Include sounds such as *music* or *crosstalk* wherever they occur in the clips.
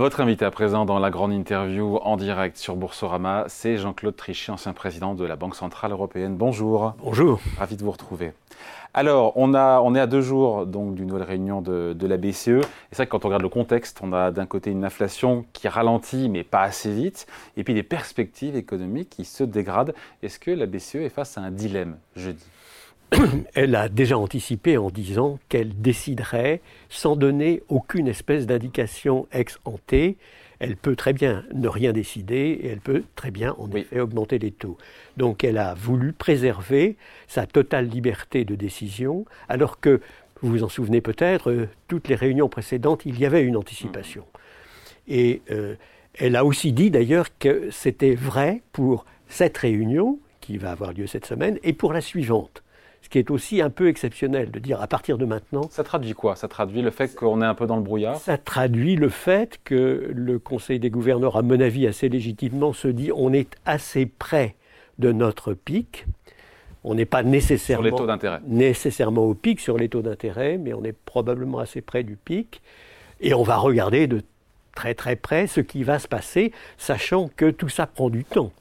Votre invité à présent dans la grande interview en direct sur Boursorama, c'est Jean-Claude Trichet, ancien président de la Banque Centrale Européenne. Bonjour. Bonjour. Ravi de vous retrouver. Alors, on, a, on est à deux jours donc d'une nouvelle réunion de, la BCE. Et c'est vrai que quand on regarde le contexte, on a d'un côté une inflation qui ralentit, mais pas assez vite, et puis des perspectives économiques qui se dégradent. Est-ce que la BCE est face à un dilemme jeudi *coughs* elle a déjà anticipé en disant qu'elle déciderait sans donner aucune espèce d'indication ex ante. Elle peut très bien ne rien décider et elle peut très bien en effet augmenter les taux. Donc elle a voulu préserver sa totale liberté de décision alors que, vous vous en souvenez peut-être, euh, toutes les réunions précédentes, il y avait une anticipation. Mmh. Et euh, elle a aussi dit d'ailleurs que c'était vrai pour cette réunion qui va avoir lieu cette semaine et pour la suivante qui est aussi un peu exceptionnel de dire à partir de maintenant. Ça traduit quoi? Ça traduit le fait qu'on est un peu dans le brouillard? Ça traduit le fait que le Conseil des gouverneurs, à mon avis assez légitimement, se dit on est assez près de notre pic. On n'est pas nécessairement, nécessairement au pic sur les taux d'intérêt, mais on est probablement assez près du pic. Et on va regarder de très très près ce qui va se passer, sachant que tout ça prend du temps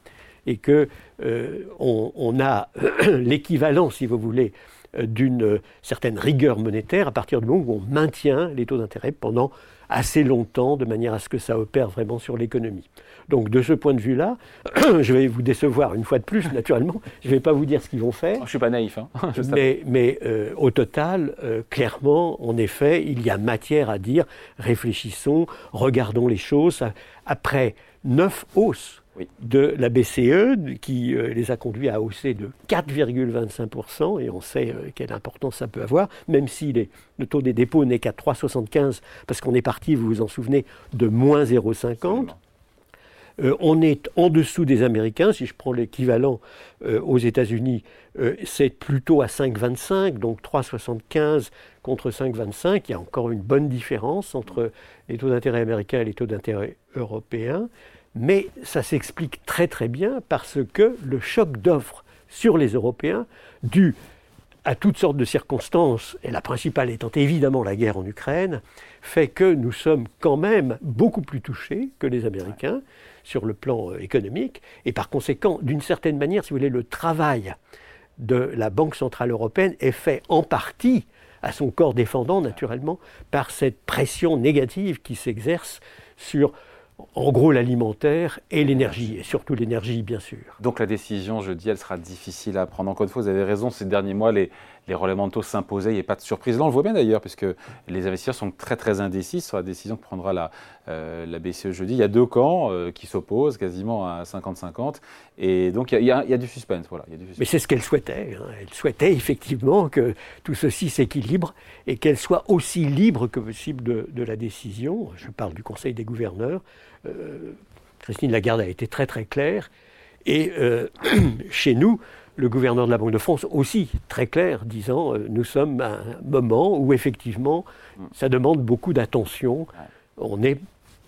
et que euh, on, a *clears throat* l'équivalent, si vous voulez, euh, d'une certaine rigueur monétaire à partir du moment où on maintient les taux d'intérêt pendant assez longtemps, de manière à ce que ça opère vraiment sur l'économie. Donc de ce point de vue-là, *clears throat* je vais vous décevoir une fois de plus, naturellement. Je ne vais pas vous dire ce qu'ils vont faire. Je ne suis pas naïf. Hein. *laughs* mais, euh, au total, clairement, en effet, il y a matière à dire, réfléchissons, regardons les choses. Après neuf hausses de la BCE qui euh, les a conduits à hausser de 4,25%, et on sait euh, quelle importance ça peut avoir, même si le taux des dépôts n'est qu'à 3,75, parce qu'on est parti, vous vous en souvenez, de moins 0,50. Euh, on est en dessous des Américains. Si je prends l'équivalent aux États-Unis, c'est plutôt à 5,25, donc 3,75 contre 5,25. Il y a encore une bonne différence entre les taux d'intérêt américains et les taux d'intérêt européens. Mais ça s'explique très très bien parce que le choc d'offres sur les Européens, dû à toutes sortes de circonstances, et la principale étant évidemment la guerre en Ukraine, fait que nous sommes quand même beaucoup plus touchés que les Américains sur le plan euh, économique, et par conséquent, d'une certaine manière, si vous voulez, le travail de la Banque Centrale Européenne est fait en partie à son corps défendant, naturellement, par cette pression négative qui s'exerce sur en gros l'alimentaire et l'énergie, et surtout l'énergie bien sûr. Donc la décision, je dis, elle sera difficile à prendre. Une fois, vous avez raison, ces derniers mois, les, les relèvements de taux s'imposaient, il n'y a pas de surprise. Là, on le voit bien d'ailleurs, puisque les investisseurs sont très très indécis sur la décision que prendra la, euh, BCE jeudi. Il y a deux camps euh, qui s'opposent quasiment à 50-50, et donc il y, a, du suspense. Voilà, Mais c'est ce qu'elle souhaitait. Hein. Elle souhaitait effectivement que tout ceci s'équilibre et qu'elle soit aussi libre que possible de, la décision. Je parle du Conseil des gouverneurs. Euh, Christine Lagarde a été très très claire. Et *clears throat* chez nous, le gouverneur de la Banque de France aussi très clair, disant euh, nous sommes à un moment où effectivement ça demande beaucoup d'attention. On est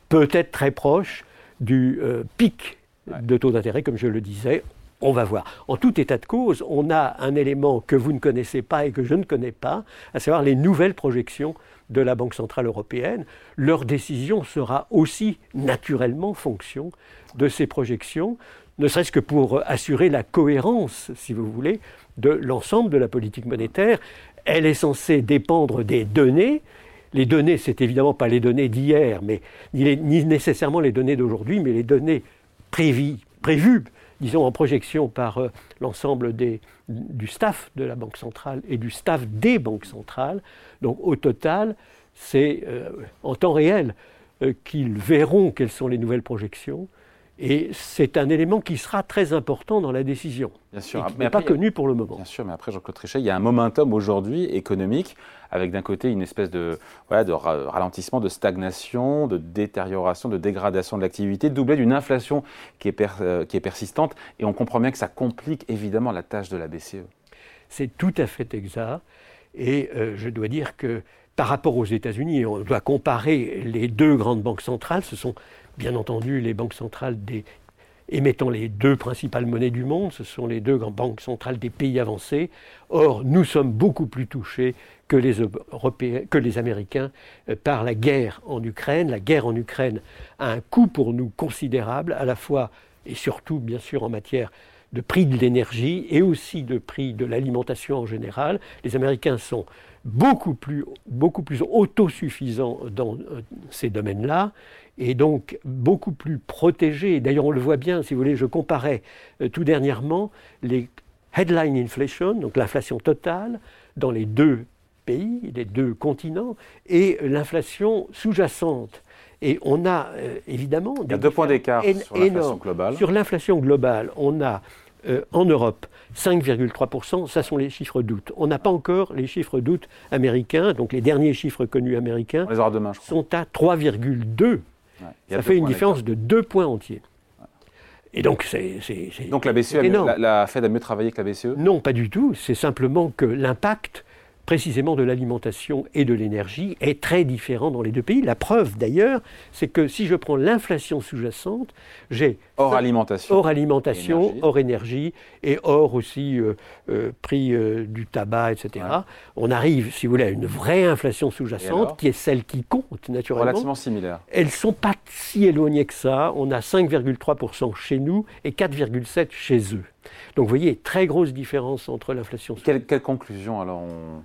peut-être très proche du euh, pic de taux d'intérêt, comme je le disais. On va voir. En tout état de cause, on a un élément que vous ne connaissez pas et que je ne connais pas, à savoir les nouvelles projections de la Banque Centrale Européenne. Leur décision sera aussi naturellement fonction de ces projections ne serait-ce que pour assurer la cohérence, si vous voulez, de l'ensemble de la politique monétaire. Elle est censée dépendre des données. Les données, c'est évidemment pas les données d'hier, mais ni, nécessairement les données d'aujourd'hui, mais les données prévues, prévues disons en projection par euh, l'ensemble du staff de la Banque centrale et du staff des banques centrales. Donc au total, c'est euh, en temps réel euh, qu'ils verront quelles sont les nouvelles projections et c'est un élément qui sera très important dans la décision. Bien sûr, mais n'est pas connu pour le moment. Bien sûr, mais après Jean-Claude Trichet, il y a un momentum aujourd'hui économique avec d'un côté une espèce de, voilà, de ralentissement, de stagnation, de détérioration, de dégradation de l'activité, doublé d'une inflation qui est, euh, qui est persistante. Et on comprend bien que ça complique évidemment la tâche de la BCE. C'est tout à fait exact. Et euh, je dois dire que par rapport aux États-Unis, on doit comparer les deux grandes banques centrales, ce sont bien entendu les banques centrales émettant les deux principales monnaies du monde, ce sont les deux grandes banques centrales des pays avancés. Or, nous sommes beaucoup plus touchés que les, Européens, que les Américains euh, par la guerre en Ukraine. La guerre en Ukraine a un coût pour nous considérable, à la fois et surtout, bien sûr, en matière de prix de l'énergie et aussi de prix de l'alimentation en général. Les Américains sont beaucoup plus, beaucoup plus autosuffisants dans euh, ces domaines-là et donc beaucoup plus protégés. D'ailleurs, on le voit bien, si vous voulez, je comparais euh, tout dernièrement les headline inflation, donc l'inflation totale, dans les deux pays, les deux continents, et l'inflation sous-jacente. Et on a euh, évidemment... Il y a deux points d'écart sur l'inflation globale. Sur l'inflation globale, on a euh, en Europe 5,3%, ça sont les chiffres d'août. On n'a pas encore les chiffres d'août américains, donc les derniers chiffres connus américains sont à 3,2. ça fait une différence de deux points entiers. Et donc, c'est. Donc, la BCE, la, la Fed a mieux travaillé que la BCE Non, pas du tout. C'est simplement que l'impact précisément de l'alimentation et de l'énergie est très différent dans les deux pays. La preuve d'ailleurs, c'est que si je prends l'inflation sous-jacente, j'ai hors alimentation, hors alimentation, énergie. hors énergie et hors aussi euh, euh, prix euh, du tabac, etc. On arrive, si vous voulez, à une vraie inflation sous-jacente qui est celle qui compte naturellement. Relativement similaire. Elles sont pas si éloignées que ça. On a 5,3% chez nous et 4,7% chez eux. Donc vous voyez, très grosse différence entre l'inflation. Quelle, quelle conclusion alors on...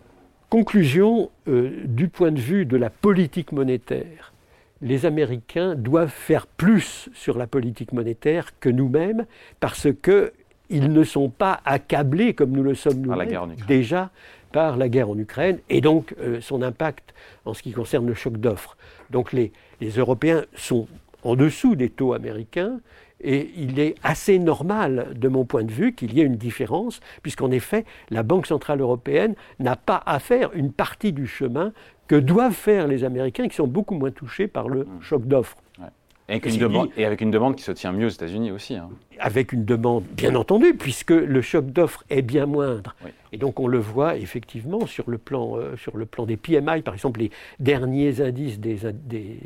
Conclusion, euh, du point de vue de la politique monétaire, les Américains doivent faire plus sur la politique monétaire que nous-mêmes parce qu'ils ne sont pas accablés comme nous le sommes nous-mêmes déjà par la guerre en Ukraine et donc euh, son impact en ce qui concerne le choc d'offres. Donc les, les Européens sont en dessous des taux américains et il est assez normal, de mon point de vue, qu'il y ait une différence, puisqu'en effet, la Banque Centrale Européenne n'a pas à faire une partie du chemin que doivent faire les Américains, qui sont beaucoup moins touchés par le mmh. choc d'offres. Et, avec une demande qui se tient mieux aux États-Unis aussi. Hein. Avec une demande, bien entendu, puisque le choc d'offres est bien moindre. Et donc on le voit effectivement sur le plan, euh, sur le plan des PMI, par exemple les derniers indices des, des,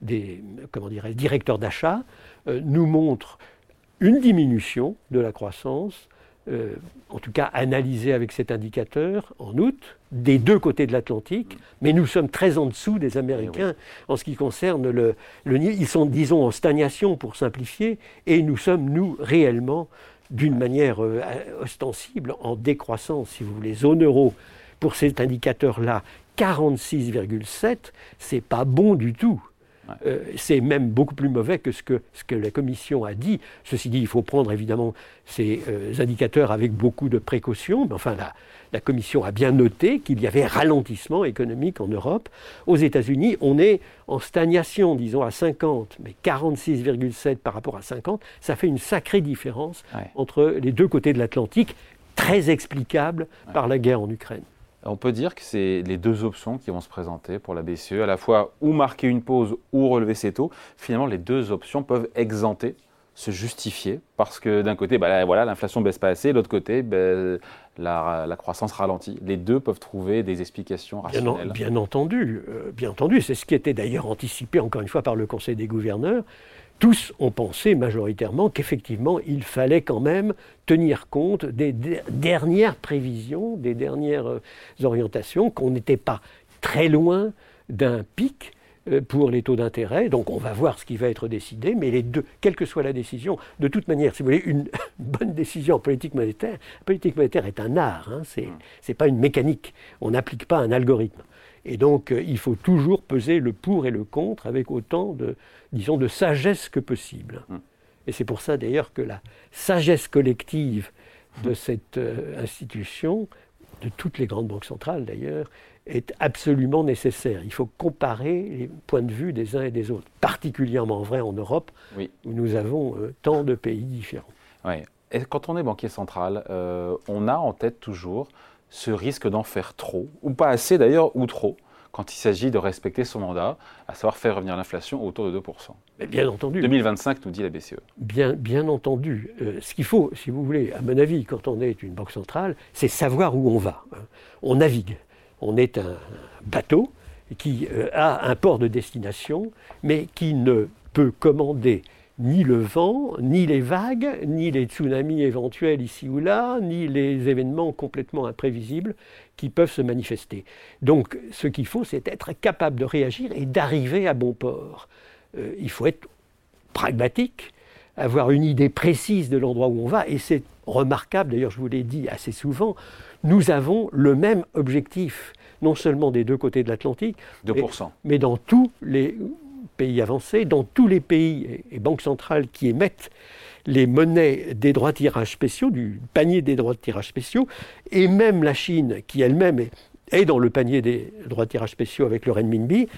des comment directeurs d'achat euh, nous montrent une diminution de la croissance, euh, en tout cas analysée avec cet indicateur en août, des deux côtés de l'Atlantique, mais nous sommes très en dessous des Américains en ce qui concerne le, le Ils sont, disons, en stagnation pour simplifier, et nous sommes, nous, réellement, d'une manière euh, ostensible, en décroissance, si vous voulez. Zone euro, pour cet indicateur-là, 46,7, c'est pas bon du tout. Euh, c'est même beaucoup plus mauvais que ce, que ce que la Commission a dit. Ceci dit, il faut prendre évidemment ces euh, indicateurs avec beaucoup de précautions, mais enfin la, la Commission a bien noté qu'il y avait ralentissement économique en Europe. Aux États-Unis, on est en stagnation, disons, à 50, mais 46,7 par rapport à 50, ça fait une sacrée différence entre les deux côtés de l'Atlantique, très explicable par la guerre en Ukraine. On peut dire que c'est les deux options qui vont se présenter pour la BCE, à la fois ou marquer une pause ou relever ses taux. Finalement, les deux options peuvent exempter, se justifier, parce que d'un côté, bah, voilà, l'inflation baisse pas assez, de l'autre côté, bah, la, croissance ralentit. Les deux peuvent trouver des explications rationnelles. Bien, entendu, euh, bien entendu. C'est ce qui était d'ailleurs anticipé encore une fois par le Conseil des gouverneurs tous ont pensé majoritairement qu'effectivement, il fallait quand même tenir compte des dernières prévisions, des dernières euh, orientations, qu'on n'était pas très loin d'un pic euh, pour les taux d'intérêt. Donc on va voir ce qui va être décidé, mais les deux, quelle que soit la décision, de toute manière, si vous voulez, une *laughs* bonne décision en politique monétaire, la politique monétaire est un art, hein, ce n'est pas une mécanique, on n'applique pas un algorithme. Et donc euh, il faut toujours peser le pour et le contre avec autant de, disons, de sagesse que possible. Hum. Et c'est pour ça d'ailleurs que la sagesse collective de cette euh, institution, de toutes les grandes banques centrales d'ailleurs, est absolument nécessaire. Il faut comparer les points de vue des uns et des autres, particulièrement vrai en Europe, où nous avons euh, tant de pays différents. Oui. Et quand on est banquier central, euh, on a en tête toujours ce risque d'en faire trop, ou pas assez d'ailleurs, ou trop quand il s'agit de respecter son mandat, à savoir faire revenir l'inflation autour de 2%. Mais bien entendu. 2025, nous dit la BCE. Bien, bien entendu. Euh, ce qu'il faut, si vous voulez, à mon avis, quand on est une banque centrale, c'est savoir où on va. Hein. On navigue. On est un bateau qui euh, a un port de destination, mais qui ne peut commander ni le vent, ni les vagues, ni les tsunamis éventuels ici ou là, ni les événements complètement imprévisibles qui peuvent se manifester. Donc ce qu'il faut, c'est être capable de réagir et d'arriver à bon port. Euh, il faut être pragmatique, avoir une idée précise de l'endroit où on va, et c'est remarquable, d'ailleurs je vous l'ai dit assez souvent, nous avons le même objectif, non seulement des deux côtés de l'Atlantique, mais dans tous les pays avancés, dans tous les pays et banques centrales qui émettent les monnaies des droits de tirage spéciaux, du panier des droits de tirage spéciaux, et même la Chine, qui elle-même est, dans le panier des droits de tirage spéciaux avec le renminbi,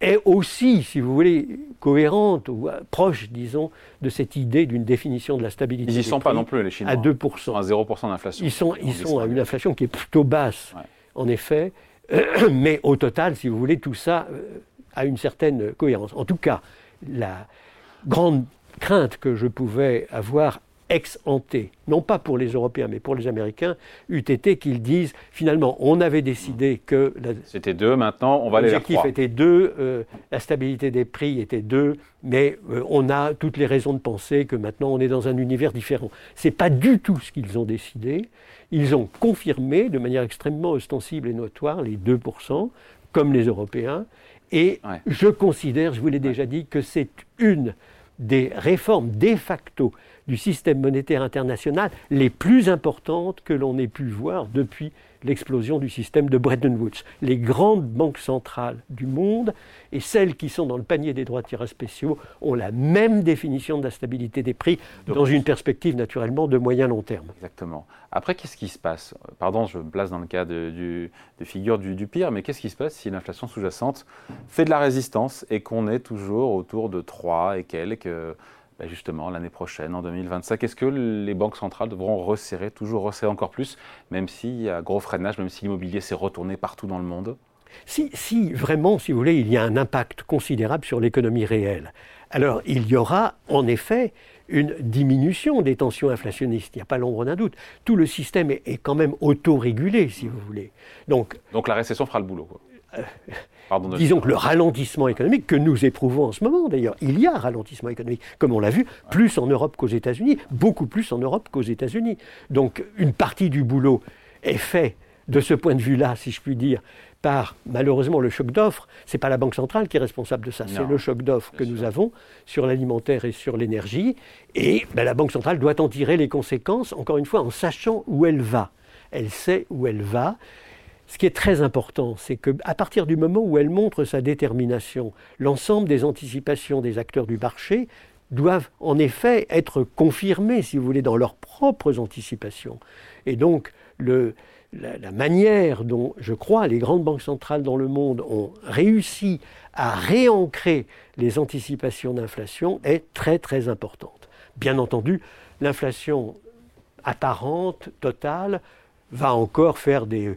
est aussi, si vous voulez, cohérente ou proche, disons, de cette idée d'une définition de la stabilité. Ils n'y sont pas non plus, les Chinois. À 2%. à 0% d'inflation. Ils sont, ils sont à une inflation qui est plutôt basse, en effet. *clears throat* mais au total, si vous voulez, tout ça euh, à une certaine cohérence. En tout cas, la grande crainte que je pouvais avoir ex ante, non pas pour les Européens, mais pour les Américains, eût été qu'ils disent finalement, on avait décidé que. C'était deux, maintenant on va trois. L'objectif était deux, euh, la stabilité des prix était deux, mais euh, on a toutes les raisons de penser que maintenant on est dans un univers différent. Ce n'est pas du tout ce qu'ils ont décidé. Ils ont confirmé de manière extrêmement ostensible et notoire les 2%, comme les Européens, et je considère, je vous l'ai déjà dit, que c'est une des réformes de facto du système monétaire international les plus importantes que l'on ait pu voir depuis l'explosion du système de Bretton Woods. Les grandes banques centrales du monde et celles qui sont dans le panier des droits de tirage spéciaux ont la même définition de la stabilité des prix dans une perspective naturellement de moyen long terme. Exactement. Après, qu'est-ce qui se passe? Pardon, je me place dans le cas de, du, de figure du, pire, mais qu'est-ce qui se passe si l'inflation sous-jacente fait de la résistance et qu'on est toujours autour de 3 et quelques ben justement l'année prochaine, en 2025 Est-ce que les banques centrales devront resserrer, toujours resserrer encore plus, même s'il y a gros freinage, même si l'immobilier s'est retourné partout dans le monde? Si, si, vraiment, si vous voulez, il y a un impact considérable sur l'économie réelle, alors il y aura en effet une diminution des tensions inflationnistes, il n'y a pas l'ombre d'un doute. Tout le système est, quand même autorégulé, si vous voulez. Donc, Donc la récession fera le boulot. Quoi. Disons que le ralentissement économique que nous éprouvons en ce moment, d'ailleurs, il y a un ralentissement économique, comme on l'a vu, plus en Europe qu'aux États-Unis, beaucoup plus en Europe qu'aux États-Unis. Donc une partie du boulot est fait de ce point de vue-là, si je puis dire, par malheureusement le choc d'offres. Ce n'est pas la Banque centrale qui est responsable de ça, c'est le choc d'offres que nous avons sur l'alimentaire et sur l'énergie. Et ben, la Banque centrale doit en tirer les conséquences, encore une fois, en sachant où elle va. Elle sait où elle va. Ce qui est très important, c'est qu'à partir du moment où elle montre sa détermination, l'ensemble des anticipations des acteurs du marché doivent en effet être confirmées, si vous voulez, dans leurs propres anticipations. Et donc, la, manière dont, je crois, les grandes banques centrales dans le monde ont réussi à réancrer les anticipations d'inflation est très très importante. Bien entendu, l'inflation apparente, totale, va encore faire des,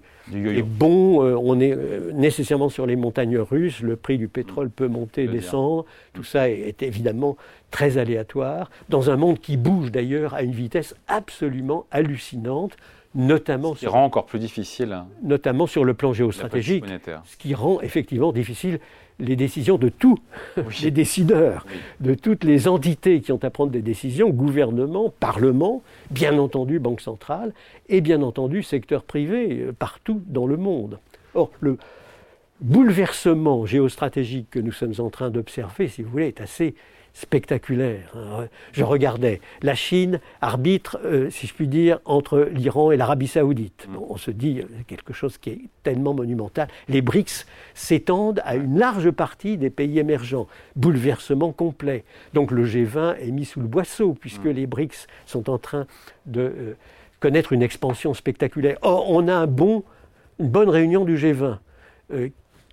bons. Euh, on est euh, nécessairement sur les montagnes russes, le prix du pétrole peut monter et descendre. Tout ça est, évidemment très aléatoire, dans un monde qui bouge d'ailleurs à une vitesse absolument hallucinante. Notamment ce qui rend encore plus difficile. Hein. Notamment sur le plan géostratégique. Ce qui rend effectivement difficile les décisions de tous *laughs* les décideurs, de toutes les entités qui ont à prendre des décisions, gouvernement, parlement, bien entendu banque centrale, et bien entendu secteur privé, euh, partout dans le monde. Or, le bouleversement géostratégique que nous sommes en train d'observer, si vous voulez, est assez spectaculaire. Hein. Je regardais, la Chine arbitre, euh, si je puis dire, entre l'Iran et l'Arabie saoudite. Mm. on se dit euh, quelque chose qui est tellement monumental. Les BRICS s'étendent à une large partie des pays émergents. Bouleversement complet. Donc le G20 est mis sous le boisseau, puisque mm. les BRICS sont en train de euh, connaître une expansion spectaculaire. Or, on a un bon, une bonne réunion du G20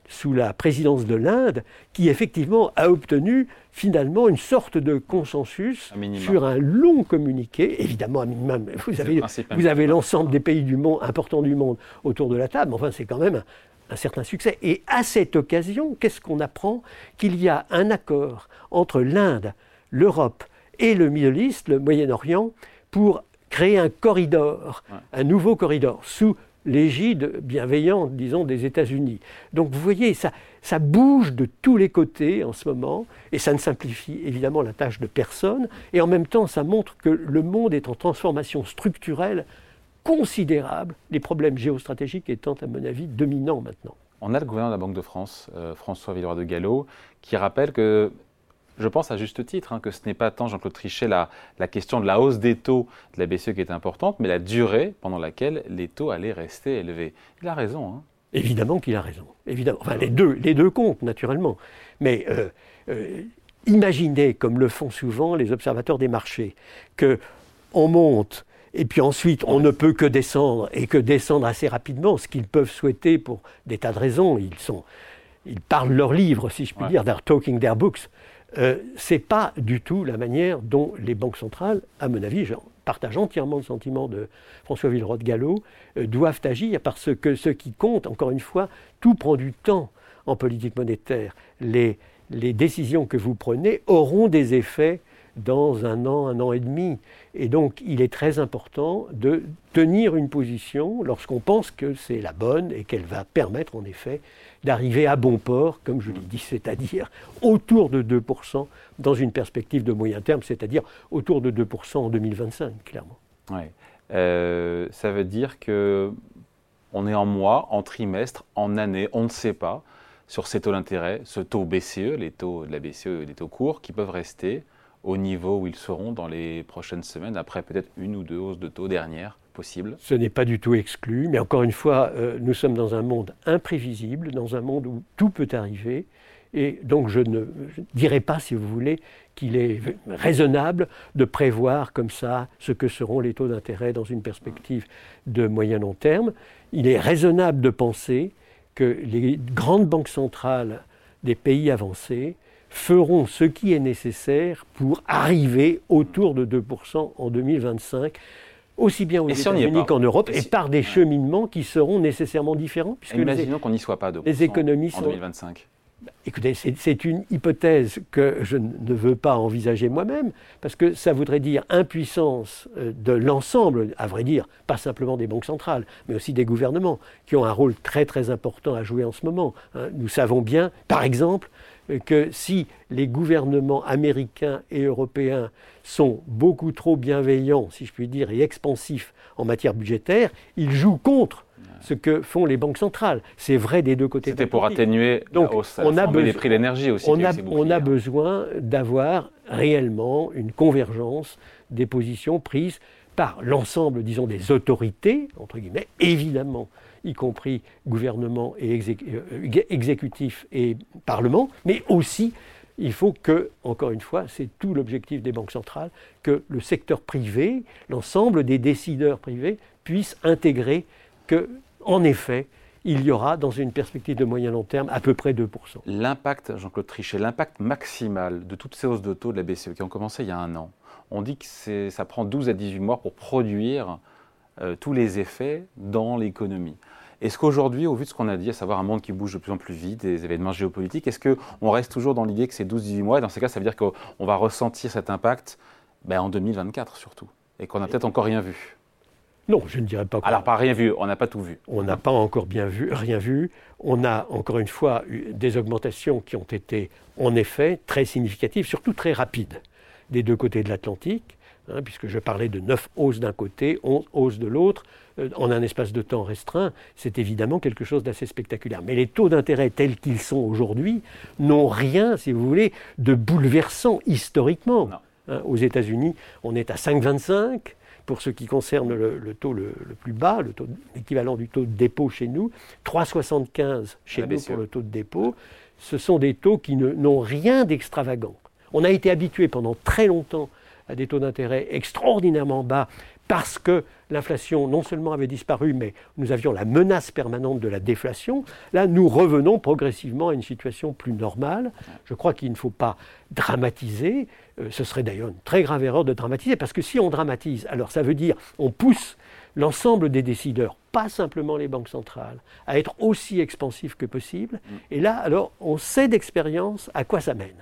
sous la présidence de l'Inde, qui effectivement a obtenu finalement une sorte de consensus sur un long communiqué. Évidemment, à minimum, vous avez, vous avez l'ensemble des pays du monde, importants du monde autour de la table, enfin c'est quand même un, certain succès. Et à cette occasion, qu'est-ce qu'on apprend? Qu'il y a un accord entre l'Inde, l'Europe et le Middle East, le Moyen-Orient, pour créer un corridor, un nouveau corridor, sous l'égide bienveillante, disons, des États-Unis. Donc vous voyez, ça, ça bouge de tous les côtés en ce moment, et ça ne simplifie évidemment la tâche de personne, et en même temps, ça montre que le monde est en transformation structurelle considérable, les problèmes géostratégiques étant, à mon avis, dominants maintenant. On a le gouverneur de la Banque de France, euh, François Villeroy de Gallo, qui rappelle que je pense à juste titre hein, que ce n'est pas tant, Jean-Claude Trichet, la, question de la hausse des taux de la BCE qui est importante, mais la durée pendant laquelle les taux allaient rester élevés. Il a raison. Hein. Évidemment qu'il a raison. Évidemment. Enfin, les deux, les deux comptent, naturellement. Mais euh, euh, imaginez, comme le font souvent les observateurs des marchés, qu'on monte et puis ensuite, on ne peut que descendre, et que descendre assez rapidement, ce qu'ils peuvent souhaiter pour des tas de raisons. Ils, sont, ils parlent leur livre, si je puis dire, they're talking their books. Euh, Ce n'est pas du tout la manière dont les banques centrales, à mon avis, je partage entièrement le sentiment de François Villeroy de Gallo, euh, doivent agir parce que ce qui compte, encore une fois, tout prend du temps en politique monétaire. Les, les décisions que vous prenez auront des effets dans un an, un an et demi. Et donc, il est très important de tenir une position lorsqu'on pense que c'est la bonne et qu'elle va permettre, en effet, d'arriver à bon port, comme je l'ai dit, c'est-à-dire autour de 2% dans une perspective de moyen terme, c'est-à-dire autour de 2% en 2025, clairement. Ouais. Euh, ça veut dire que on est en mois, en trimestre, en année, on ne sait pas sur ces taux d'intérêt, ce taux BCE, les taux de la BCE, les taux courts, qui peuvent rester au niveau où ils seront dans les prochaines semaines, après peut-être une ou deux hausses de taux dernières Ce n'est pas du tout exclu, mais encore une fois, euh, nous sommes dans un monde imprévisible, dans un monde où tout peut arriver. Et donc je ne dirais pas, si vous voulez, qu'il est raisonnable de prévoir comme ça ce que seront les taux d'intérêt dans une perspective de moyen long terme. Il est raisonnable de penser que les grandes banques centrales des pays avancés feront ce qui est nécessaire pour arriver autour de 2% en 2025 aussi bien aux États-Unis qu'en Europe, et, par des cheminements qui seront nécessairement différents. Puisque imaginons qu'on n'y soit pas de les économies en 2025. Écoutez, c'est une hypothèse que je ne veux pas envisager moi-même, parce que ça voudrait dire impuissance euh, de l'ensemble, à vrai dire, pas simplement des banques centrales, mais aussi des gouvernements, qui ont un rôle très très important à jouer en ce moment. Hein. Nous savons bien, par exemple, que si les gouvernements américains et européens sont beaucoup trop bienveillants, si je puis dire, et expansifs en matière budgétaire, ils jouent contre ce que font les banques centrales. C'est vrai des deux côtés. C'était pour atténuer Donc, on a les prix de l'énergie aussi. On a, on a besoin d'avoir réellement une convergence des positions prises par l'ensemble, disons, des autorités, entre guillemets, évidemment y compris gouvernement et euh, exécutif et parlement, mais aussi il faut que, encore une fois, c'est tout l'objectif des banques centrales, que le secteur privé, l'ensemble des décideurs privés puissent intégrer que, en effet, il y aura, dans une perspective de moyen long terme, à peu près 2%. L'impact, Jean-Claude Trichet, l'impact maximal de toutes ces hausses de taux de la BCE qui ont commencé il y a un an, on dit que ça prend 12 à 18 mois pour produire euh, tous les effets dans l'économie. Est-ce qu'aujourd'hui, au vu de ce qu'on a dit, à savoir un monde qui bouge de plus en plus vite, des événements géopolitiques, est-ce qu'on reste toujours dans l'idée que c'est 12-18 mois Et dans ces cas, ça veut dire qu'on va ressentir cet impact ben, en 2024 surtout, et qu'on n'a peut-être encore rien vu? Non, je ne dirais pas. Alors, pas rien vu, on n'a pas tout vu. On n'a pas encore bien vu, rien vu. On a encore une fois eu des augmentations qui ont été, en effet, très significatives, surtout très rapides, des deux côtés de l'Atlantique. Hein, puisque je parlais de 9 hausses d'un côté, 11 hausses de l'autre, euh, en un espace de temps restreint, c'est évidemment quelque chose d'assez spectaculaire. Mais les taux d'intérêt tels qu'ils sont aujourd'hui n'ont rien, si vous voulez, de bouleversant historiquement. Hein, aux États-Unis, on est à 5,25 pour ce qui concerne le, taux le, plus bas, l'équivalent du taux de dépôt chez nous, 3,75 chez nous pour le taux de dépôt. Ce sont des taux qui n'ont rien d'extravagant. On a été habitué pendant très longtemps à des taux d'intérêt extraordinairement bas parce que l'inflation non seulement avait disparu, mais nous avions la menace permanente de la déflation. Là, nous revenons progressivement à une situation plus normale. Je crois qu'il ne faut pas dramatiser. Euh, ce serait d'ailleurs une très grave erreur de dramatiser, parce que si on dramatise, alors ça veut dire on pousse l'ensemble des décideurs, pas simplement les banques centrales, à être aussi expansifs que possible. Mm. Et là, alors, on sait d'expérience à quoi ça mène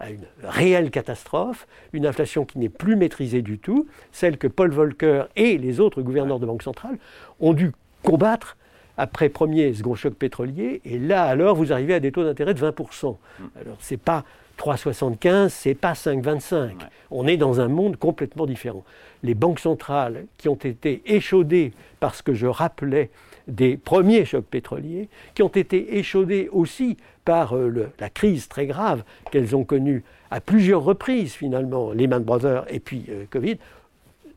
à une réelle catastrophe, une inflation qui n'est plus maîtrisée du tout, celle que Paul Volcker et les autres gouverneurs de banque centrale ont dû combattre après premier et second choc pétrolier, et là alors vous arrivez à des taux d'intérêt de 20%. Alors c'est pas 3,75, c'est pas 5,25. On est dans un monde complètement différent. Les banques centrales qui ont été échaudées parce que je rappelais des premiers chocs pétroliers, qui ont été échaudées aussi par euh, la crise très grave qu'elles ont connue à plusieurs reprises finalement, Lehman Brothers et puis euh, Covid,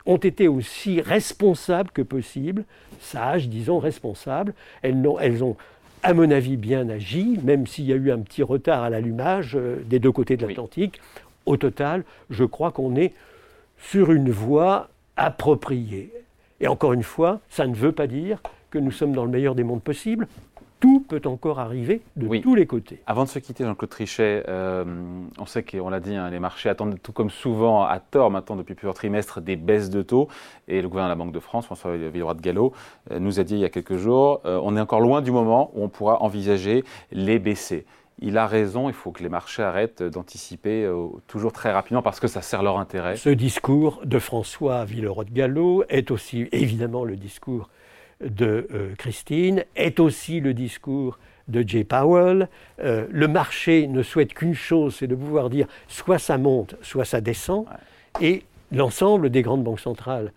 ont été aussi responsables que possible, sages, disons responsables. Elles ont, elles ont à mon avis, bien agi, même s'il y a eu un petit retard à l'allumage euh, des deux côtés de l'Atlantique. Au total, je crois qu'on est sur une voie appropriée. Et encore une fois, ça ne veut pas dire que nous sommes dans le meilleur des mondes possibles tout peut encore arriver de tous les côtés. Avant de se quitter, Jean-Claude Trichet, euh, on sait qu'on l'a dit, hein, les marchés attendent tout comme souvent, à tort maintenant depuis plusieurs trimestres, des baisses de taux. Et le gouverneur de la Banque de France, François Villeroy de Gallo, euh, nous a dit il y a quelques jours, euh, on est encore loin du moment où on pourra envisager les baisser. Il a raison, il faut que les marchés arrêtent d'anticiper toujours très rapidement parce que ça sert leur intérêt. Ce discours de François Villeroy de Gallo est aussi évidemment le discours de euh, Christine est aussi le discours de Jay Powell. Euh, le marché ne souhaite qu'une chose, c'est de pouvoir dire soit ça monte, soit ça descend. Et l'ensemble des grandes banques centrales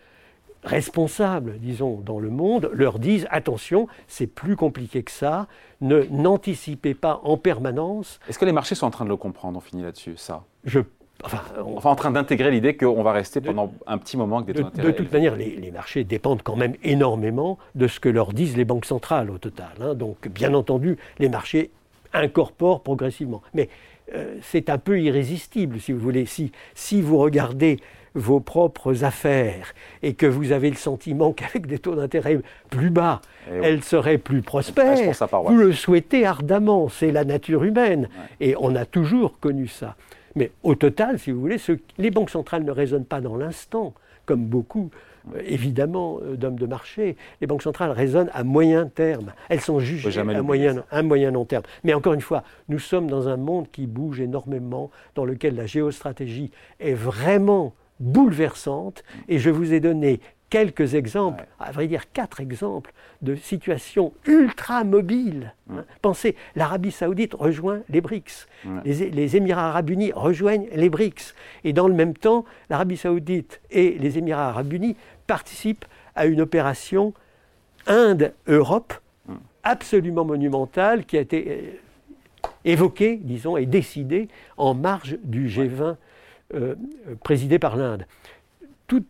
responsables, disons, dans le monde, leur disent attention, c'est plus compliqué que ça, ne n'anticipez pas en permanence. Est-ce que les marchés sont en train de le comprendre On finit là-dessus, ça? Je Enfin, en train d'intégrer l'idée qu'on va rester pendant un petit moment avec des taux d'intérêt. De toute manière, les, marchés dépendent quand même énormément de ce que leur disent les banques centrales au total. Hein. Donc, bien entendu, les marchés incorporent progressivement. Mais euh, c'est un peu irrésistible, si vous voulez. Si, si vous regardez vos propres affaires et que vous avez le sentiment *laughs* qu'avec des taux d'intérêt plus bas, eh elles seraient plus prospères, vous le souhaitez ardemment. C'est la nature humaine. Et on a toujours connu ça. Mais au total, si vous voulez, les banques centrales ne raisonnent pas dans l'instant, comme beaucoup, euh, évidemment, euh, d'hommes de marché. Les banques centrales raisonnent à moyen terme. Elles sont jugées à moyen, à moyen long terme. Mais encore une fois, nous sommes dans un monde qui bouge énormément, dans lequel la géostratégie est vraiment bouleversante. Et je vous ai donné quelques exemples, à vrai dire quatre exemples, de situations ultra mobiles. Hein. Pensez, l'Arabie saoudite rejoint les BRICS, les, Émirats arabes unis rejoignent les BRICS, et dans le même temps, l'Arabie saoudite et les Émirats arabes unis participent à une opération Inde-Europe absolument monumentale qui a été euh, évoquée, disons, et décidée en marge du G20 euh, présidé par l'Inde tout,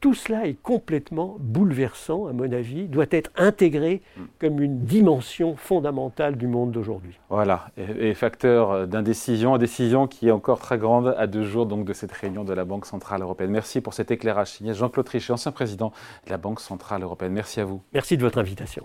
tout, cela est complètement bouleversant, à mon avis, doit être intégré comme une dimension fondamentale du monde d'aujourd'hui. Voilà, et, facteur d'indécision, indécision qui est encore très grande à deux jours donc, de cette réunion de la Banque Centrale Européenne. Merci pour cet éclairage signé Jean-Claude Trichet, ancien président de la Banque Centrale Européenne. Merci à vous. Merci de votre invitation.